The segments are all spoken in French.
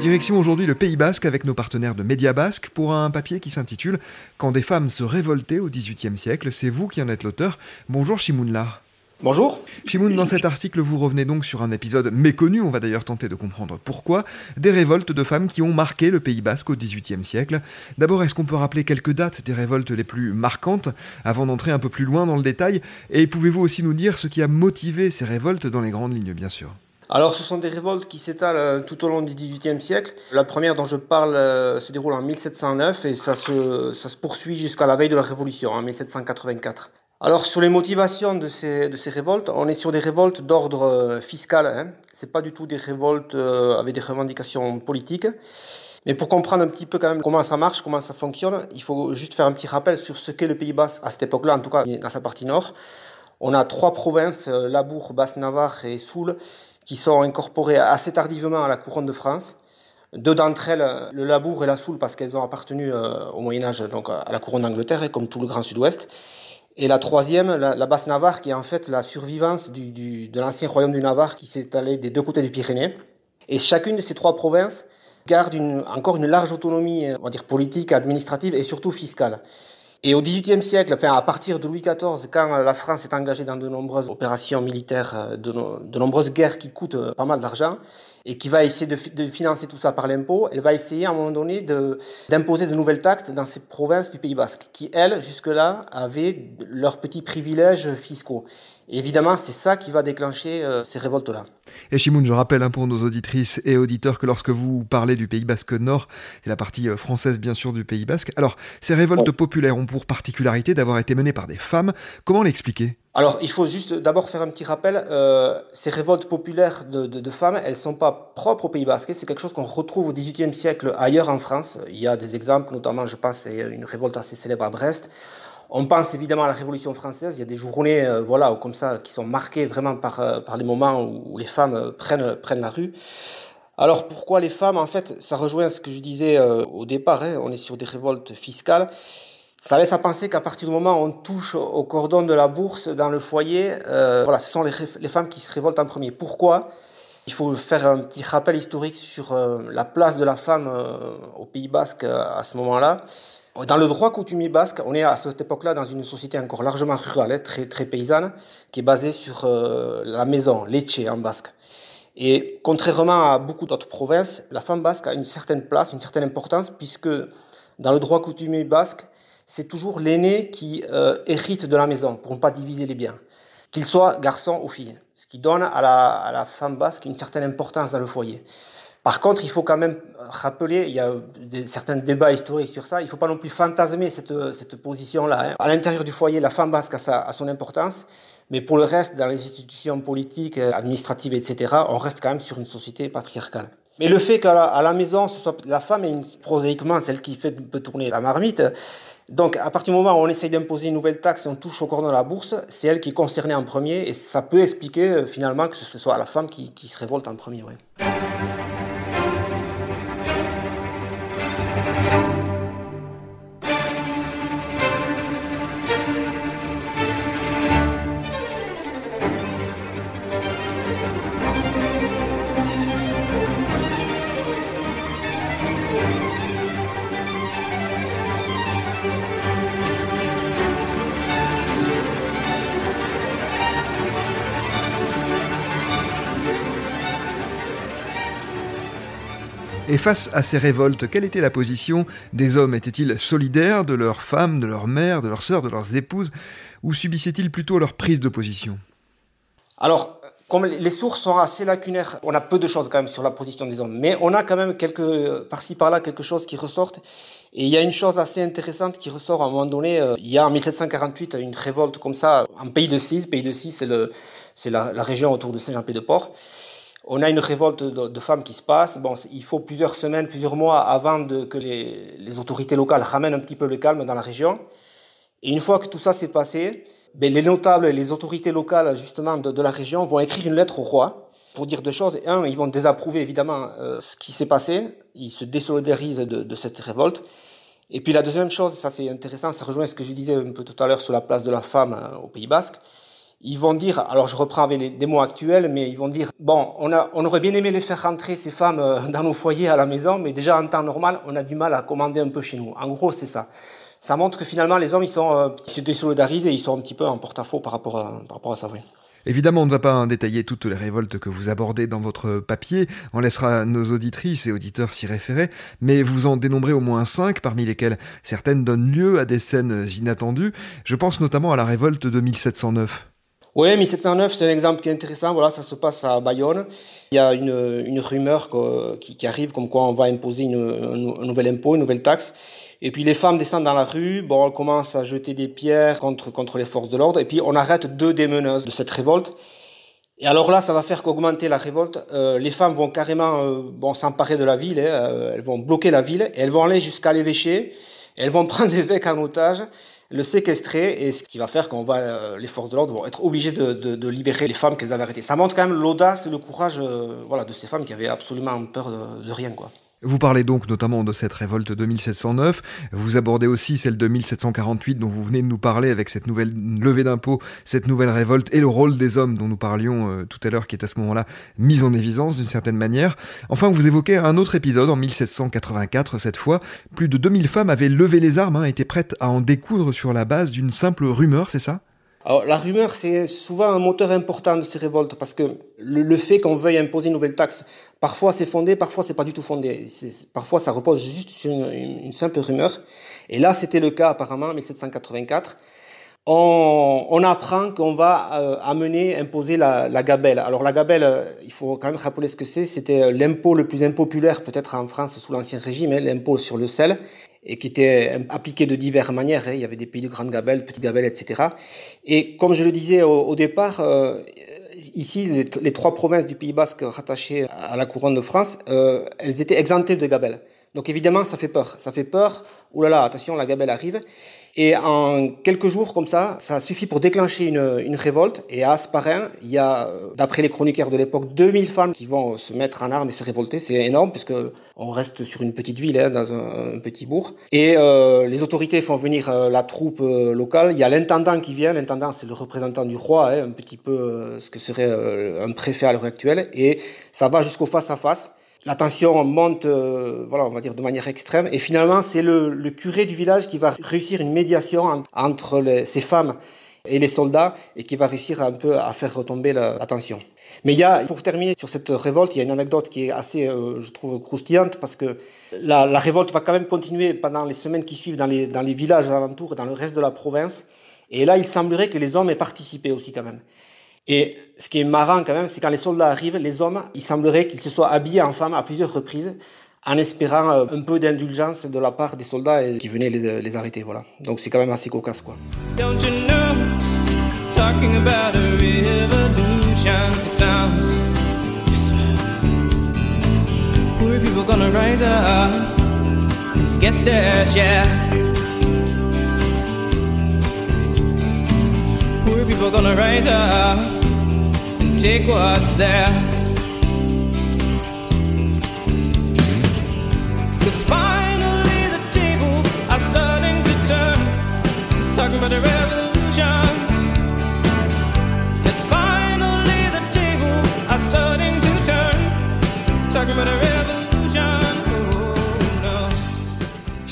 Direction aujourd'hui le Pays Basque avec nos partenaires de Média Basque pour un papier qui s'intitule Quand des femmes se révoltaient au XVIIIe siècle. C'est vous qui en êtes l'auteur. Bonjour Shimounla. Bonjour. Shimoun, dans cet article, vous revenez donc sur un épisode méconnu, on va d'ailleurs tenter de comprendre pourquoi, des révoltes de femmes qui ont marqué le Pays basque au XVIIIe siècle. D'abord, est-ce qu'on peut rappeler quelques dates des révoltes les plus marquantes, avant d'entrer un peu plus loin dans le détail? Et pouvez-vous aussi nous dire ce qui a motivé ces révoltes dans les grandes lignes, bien sûr? Alors, ce sont des révoltes qui s'étalent euh, tout au long du XVIIIe siècle. La première dont je parle euh, se déroule en 1709 et ça se, ça se poursuit jusqu'à la veille de la Révolution, en 1784. Alors sur les motivations de ces, de ces révoltes, on est sur des révoltes d'ordre euh, fiscal. Hein. Ce pas du tout des révoltes avec des revendications politiques. Mais pour comprendre un petit peu quand même comment ça marche, comment ça fonctionne, il faut juste faire un petit rappel sur ce qu'est le Pays Basque à cette époque-là, en tout cas dans sa partie nord. On a trois provinces, euh, Labour, Basse-Navarre et Soule, qui sont incorporées assez tardivement à la couronne de France. Deux d'entre elles, le Labour et la Soule, parce qu'elles ont appartenu au Moyen Âge donc à la couronne d'Angleterre, comme tout le Grand Sud-Ouest. Et la troisième, la, basse Navarre, qui est en fait la survivance de l'ancien royaume du Navarre qui s'est allé des deux côtés du Pyrénées. Et chacune de ces trois provinces garde encore une large autonomie, on va politique, administrative et surtout fiscale. Et au XVIIIe siècle, enfin à partir de Louis XIV, quand la France est engagée dans de nombreuses opérations militaires, euh, de, de nombreuses guerres qui coûtent euh, pas mal d'argent, et qui va essayer de, de, financer tout ça par l'impôt, elle va essayer à un moment donné d'imposer de, nouvelles taxes dans ces provinces du Pays Basque, qui elles, jusque-là, avaient leurs petits privilèges fiscaux évidemment, c'est ça qui va déclencher euh, ces révoltes-là. Et Chimoun, je rappelle hein, pour nos auditrices et auditeurs que lorsque vous parlez du Pays Basque Nord, c'est la partie euh, française bien sûr du Pays Basque, alors ces révoltes populaires ont pour particularité d'avoir été menées par des femmes. Comment l'expliquer? Alors, il faut juste d'abord faire un petit rappel. Euh, ces révoltes populaires de, de, de femmes, elles sont pas propres au Pays Basque. C'est quelque chose qu'on retrouve au XVIIIe siècle ailleurs en France. Il y a des exemples, notamment, je pense, une révolte assez célèbre à Brest, on pense évidemment à la Révolution française. Il y a des journées, euh, voilà, comme ça, qui sont marquées vraiment par, euh, par les moments où, les femmes euh, prennent, prennent la rue. Alors pourquoi les femmes? En fait, ça rejoint ce que je disais au départ. Hein, on est sur des révoltes fiscales. Ça laisse à penser qu'à partir du moment où on touche au cordon de la bourse dans le foyer, voilà, ce sont les, femmes qui se révoltent en premier. Pourquoi? Il faut faire un petit rappel historique sur la place de la femme au Pays Basque à ce moment-là. Dans le droit coutumier basque, on est à cette époque-là dans une société encore largement rurale, hein, très, très paysanne, qui est basée sur euh, la maison, leche en basque. Et contrairement à beaucoup d'autres provinces, la femme basque a une certaine place, une certaine importance, puisque dans le droit coutumier basque, c'est toujours l'aîné qui euh, hérite de la maison pour ne pas diviser les biens, qu'il soit garçon ou fille, ce qui donne à la, à la femme basque une certaine importance dans le foyer. Par contre, il faut quand même rappeler, il y a certains débats historiques sur ça, il ne faut pas non plus fantasmer cette, cette position-là. Hein. À l'intérieur du foyer, la femme basque a, sa, son importance, mais pour le reste, dans les institutions politiques, administratives, etc., on reste quand même sur une société patriarcale. Mais le fait qu'à la, à la maison, ce soit la femme est une, prosaïquement celle qui fait peut tourner la marmite, donc, à partir du moment où on essaye d'imposer une nouvelle taxe et on touche au cordon de la bourse, c'est elle qui est concernée en premier et ça peut expliquer euh, finalement que ce soit la femme qui, se révolte en premier. Et face à ces révoltes, quelle était la position des hommes? Étaient-ils solidaires de leurs femmes, de leurs mères, de leurs sœurs, de leurs épouses? Ou subissaient-ils plutôt leur prise de position? Alors, comme les sources sont assez lacunaires, on a peu de choses quand même sur la position des hommes, mais on a quand même quelques par-ci par-là quelque chose qui ressortent. Et il y a une chose assez intéressante qui ressort à un moment donné. Euh, il y a en 1748 une révolte comme ça en Pays de Cise. Pays de Cise, c'est la, la, région autour de Saint-Jean-Pied-de-Port. On a une révolte de, femmes qui se passe. Bon, il faut plusieurs semaines, plusieurs mois avant que les, autorités locales ramènent un petit peu le calme dans la région. Et une fois que tout ça s'est passé, ben, les notables et les autorités locales justement de, la région vont écrire une lettre au roi pour dire deux choses. Un, ils vont désapprouver évidemment euh, ce qui s'est passé, ils se désolidarisent de, de, cette révolte. Et puis la deuxième chose, ça c'est intéressant, ça rejoint ce que je disais un peu tout à l'heure sur la place de la femme euh, au Pays Basque. Ils vont dire, alors je reprends avec des mots actuels, mais ils vont dire, bon, on, a, on aurait bien aimé les faire rentrer ces femmes euh, dans nos foyers à la maison, mais déjà en temps normal, on a du mal à commander un peu chez nous. En gros, c'est ça ça montre que finalement les hommes ils sont euh, ils se désolidarisent et ils sont un petit peu en porte-à-faux par rapport à, par rapport à ça. Oui. Évidemment, on ne va pas détailler toutes les révoltes que vous abordez dans votre papier, on laissera nos auditrices et auditeurs s'y référer, mais vous en dénombrez au moins cinq, parmi lesquelles certaines donnent lieu à des scènes inattendues. Je pense notamment à la révolte de 1709. Oui, 1709, c'est un exemple qui est intéressant. Voilà, ça se passe à Bayonne. Il y a une, une rumeur qui, qui, arrive comme quoi on va imposer une, un, nouvel impôt, une nouvelle taxe. Et puis les femmes descendent dans la rue, bon, elles commencent à jeter des pierres contre, contre les forces de l'ordre, et puis on arrête deux des meneuses de cette révolte. Et alors là, ça va faire qu'augmenter la révolte. Euh, les femmes vont carrément euh, bon, s'emparer de la ville, hein, euh, elles vont bloquer la ville, elles vont aller jusqu'à l'évêché, elles vont prendre l'évêque en otage, le séquestrer, et ce qui va faire qu'on va, euh, les forces de l'ordre vont être obligées de, de, libérer les femmes qu'elles avaient arrêtées. Ça montre quand même l'audace et le courage euh, voilà, de ces femmes qui avaient absolument peur de, de rien. quoi. Vous parlez donc notamment de cette révolte de 1709, vous abordez aussi celle de 1748 dont vous venez de nous parler avec cette nouvelle levée d'impôts, cette nouvelle révolte et le rôle des hommes dont nous parlions euh, tout à l'heure qui est à ce moment-là mis en évidence d'une certaine manière. Enfin, vous évoquez un autre épisode en 1784 cette fois, plus de 2000 femmes avaient levé les armes, hein, étaient prêtes à en découdre sur la base d'une simple rumeur, c'est ça? Alors, la rumeur, c'est souvent un moteur important de ces révoltes parce que le, fait qu'on veuille imposer une nouvelle taxe, parfois c'est fondé, parfois c'est pas du tout fondé. Parfois ça repose juste sur une, simple rumeur. Et là, c'était le cas apparemment en 1784. On, apprend qu'on va euh, amener, imposer la, la, gabelle. Alors la gabelle, euh, il faut quand même rappeler ce que c'est. C'était l'impôt le plus impopulaire peut-être en France sous l'Ancien Régime, hein, l'impôt sur le sel et qui était appliqué de diverses manières. Hein. Il y avait des pays de grande gabelle, petite gabelle, etc. Et comme je le disais au, départ, euh, ici, les, les, trois provinces du Pays Basque rattachées à la couronne de France, euh, elles étaient exemptées de gabelle. Donc évidemment, ça fait peur. Ça fait peur. Ouh là là, attention, la gabelle arrive. Et en quelques jours comme ça, ça suffit pour déclencher une, une révolte. Et à Asparin, il y a, d'après les chroniqueurs de l'époque, 2000 femmes qui vont se mettre en armes et se révolter. C'est énorme puisque on reste sur une petite ville, hein, dans un, petit bourg. Et euh, les autorités font venir euh, la troupe euh, locale. Il y a l'intendant qui vient. L'intendant, c'est le représentant du roi, hein, un petit peu euh, ce que serait euh, un préfet à l'heure actuelle. Et ça va jusqu'au face à face la tension monte, euh, voilà, on va dire de manière extrême. Et finalement, c'est le, curé du village qui va réussir une médiation en, entre les, ces femmes et les soldats et qui va réussir un peu à faire retomber la, tension. Mais il y a, pour terminer sur cette révolte, il y a une anecdote qui est assez, euh, je trouve, croustillante parce que la, la, révolte va quand même continuer pendant les semaines qui suivent dans les, dans les villages alentours et dans le reste de la province. Et là, il semblerait que les hommes aient participé aussi quand même. Et ce qui est marrant quand même, c'est quand les soldats arrivent, les hommes, il semblerait qu'ils se soient habillés en femmes à plusieurs reprises, en espérant euh, un peu d'indulgence de la part des soldats qui venaient les, les arrêter. Voilà. Donc c'est quand même assez cocasse, quoi. Don't you know, talking about a revolution, sounds Poor people gonna rise up, get. Poor people gonna rise up. And take what's theirs. Cause finally the tables are starting to turn. Talking about a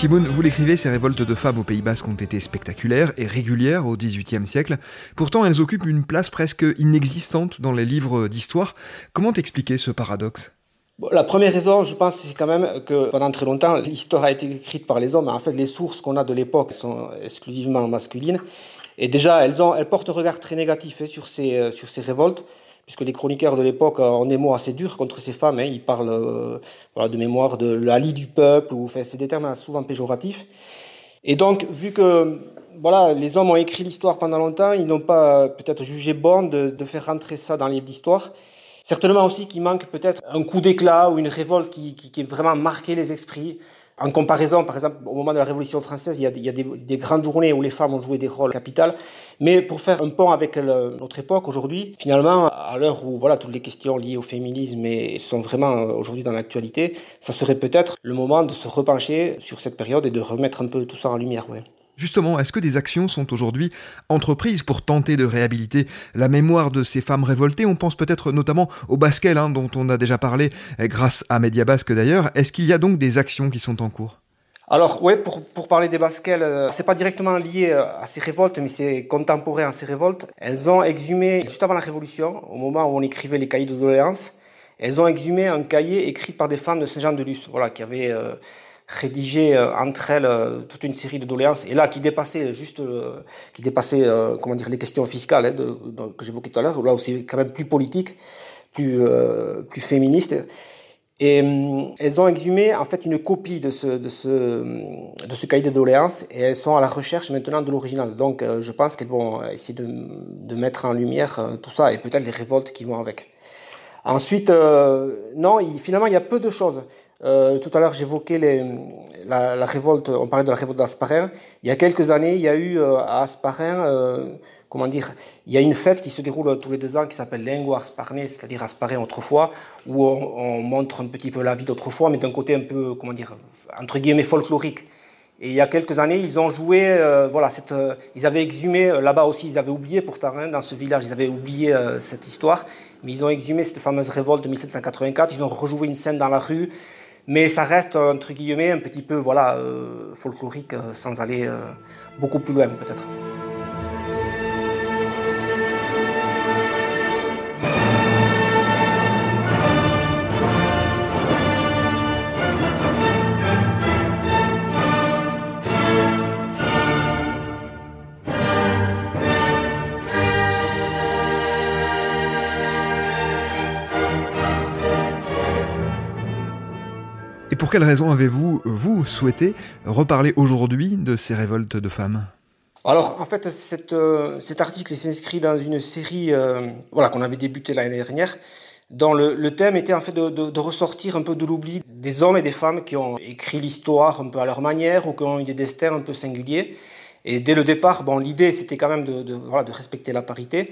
Shimon, vous l'écrivez, ces révoltes de femmes au Pays Basque ont été spectaculaires et régulières au XVIIIe siècle. Pourtant, elles occupent une place presque inexistante dans les livres d'histoire. Comment expliquer ce paradoxe? La première raison, je pense, c'est quand même que pendant très longtemps, l'histoire a été écrite par les hommes. En fait, les sources qu'on a de l'époque sont exclusivement masculines. Et déjà, elles, ont, elles portent un regard très négatif hein, sur, ces, euh, sur ces révoltes, puisque les chroniqueurs de l'époque ont des mots assez durs contre ces femmes. Hein. Ils parlent euh, de mémoire de la lie du peuple, ou c'est des termes souvent péjoratifs. Et donc, vu que voilà, les hommes ont écrit l'histoire pendant longtemps, ils n'ont pas peut-être jugé bon de, faire rentrer ça dans les d'histoire. Certainement aussi qu'il manque peut-être un coup d'éclat ou une révolte qui, qui, qui vraiment marqué les esprits. En comparaison, par exemple, au moment de la Révolution française, il y a, des, des, grandes journées où les femmes ont joué des rôles capitaux. Mais pour faire un pont avec notre époque aujourd'hui, finalement, à l'heure où voilà toutes les questions liées au féminisme et sont vraiment euh, aujourd'hui dans l'actualité, ça serait peut-être le moment de se repencher sur cette période et de remettre un peu tout ça en lumière. Ouais. Justement, est-ce que des actions sont aujourd'hui entreprises pour tenter de réhabiliter la mémoire de ces femmes révoltées? On pense peut-être notamment au Basquel, hein, dont on a déjà parlé eh, grâce à Média Basque d'ailleurs. Est-ce qu'il y a donc des actions qui sont en cours? Alors oui, pour, parler des Basquelles, euh, c'est pas directement lié euh, à ces révoltes, mais c'est contemporain à ces révoltes. Elles ont exhumé, juste avant la Révolution, au moment où on écrivait les cahiers de doléances, elles ont exhumé un cahier écrit par des femmes de Saint-Jean-de-Luz, voilà, qui avaient euh, rédigé euh, entre elles euh, toute une série de doléances et là qui dépassait juste euh, qui dépassait comment dire les questions fiscales hein, que j'évoquais tout à l'heure là c'est quand même plus politique plus plus féministe et elles ont exhumé en fait une copie de ce, de ce, de ce cahier de doléances et elles sont à la recherche maintenant de l'original. Donc je pense qu'elles vont essayer de, de, mettre en lumière tout ça et peut-être les révoltes qui vont avec. Ensuite, non, finalement il y a peu de choses. Euh, tout à l'heure, j'évoquais la, révolte, on parlait de la révolte d'Asparin. Il y a quelques années, il y a eu euh, à Asparin, euh, comment dire, il y a une fête qui se déroule tous les deux ans qui s'appelle Lingua Asparnais, c'est-à-dire Asparin autrefois, où on, on, montre un petit peu la vie d'autrefois, mais d'un côté un peu, comment dire, entre guillemets folklorique. Et il y a quelques années, ils ont joué, voilà, ils avaient exhumé, là-bas aussi, ils avaient oublié pourtant, dans ce village, ils avaient oublié cette histoire, mais ils ont exhumé cette fameuse révolte de 1784, ils ont rejoué une scène dans la rue, mais ça reste entre guillemets un petit peu voilà euh, folklorique euh, sans aller euh, beaucoup plus loin peut-être. Pour quelles raisons avez-vous, vous, souhaité reparler aujourd'hui de ces révoltes de femmes? Alors, en fait, euh, cet article s'inscrit dans une série euh, voilà, qu'on avait débuté l'année dernière, dont le, thème était en fait de, ressortir un peu de l'oubli des hommes et des femmes qui ont écrit l'histoire un peu à leur manière ou qui ont eu des destins un peu singuliers. Et dès le départ, bon, l'idée c'était quand même de respecter la parité.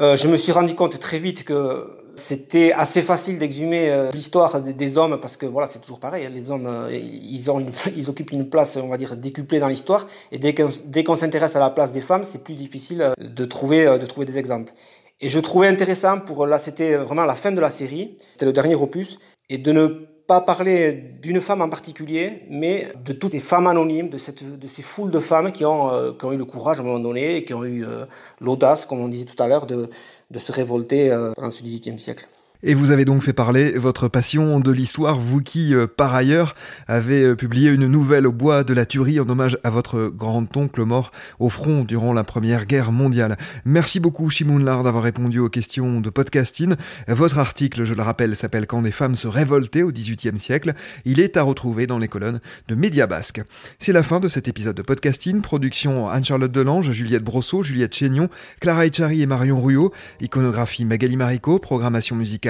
Euh, je me suis rendu compte très vite que c'était assez facile d'exhumer euh, l'histoire des, hommes parce que voilà, c'est toujours pareil. Hein, les hommes, euh, ils, ont une, ils occupent une place, on va dire, décuplée dans l'histoire. Et dès qu'on, dès qu'on s'intéresse à la place des femmes, c'est plus difficile de trouver, de trouver des exemples. Et je trouvais intéressant pour là, c'était vraiment la fin de la série, c'était le dernier opus, et de ne pas parler d'une femme en particulier, mais de toutes les femmes anonymes, de, cette, de ces foules de femmes qui ont, euh, qui ont eu le courage à un moment donné et qui ont eu euh, l'audace, comme on disait tout à l'heure, de, de se révolter euh, dans ce XVIIIe siècle. Et vous avez donc fait parler votre passion de l'histoire, vous qui, euh, par ailleurs, avez euh, publié une nouvelle au bois de la Tuerie en hommage à votre grand-oncle mort au front durant la Première Guerre mondiale. Merci beaucoup, Shimoun Lard, d'avoir répondu aux questions de podcasting. Votre article, je le rappelle, s'appelle Quand des femmes se révoltaient au XVIIIe siècle. Il est à retrouver dans les colonnes de Média Basque. C'est la fin de cet épisode de podcasting. Production Anne-Charlotte Delange, Juliette Brosseau, Juliette Chénion, Clara Echari et Marion Ruyot. Iconographie Magali Marico, programmation musicale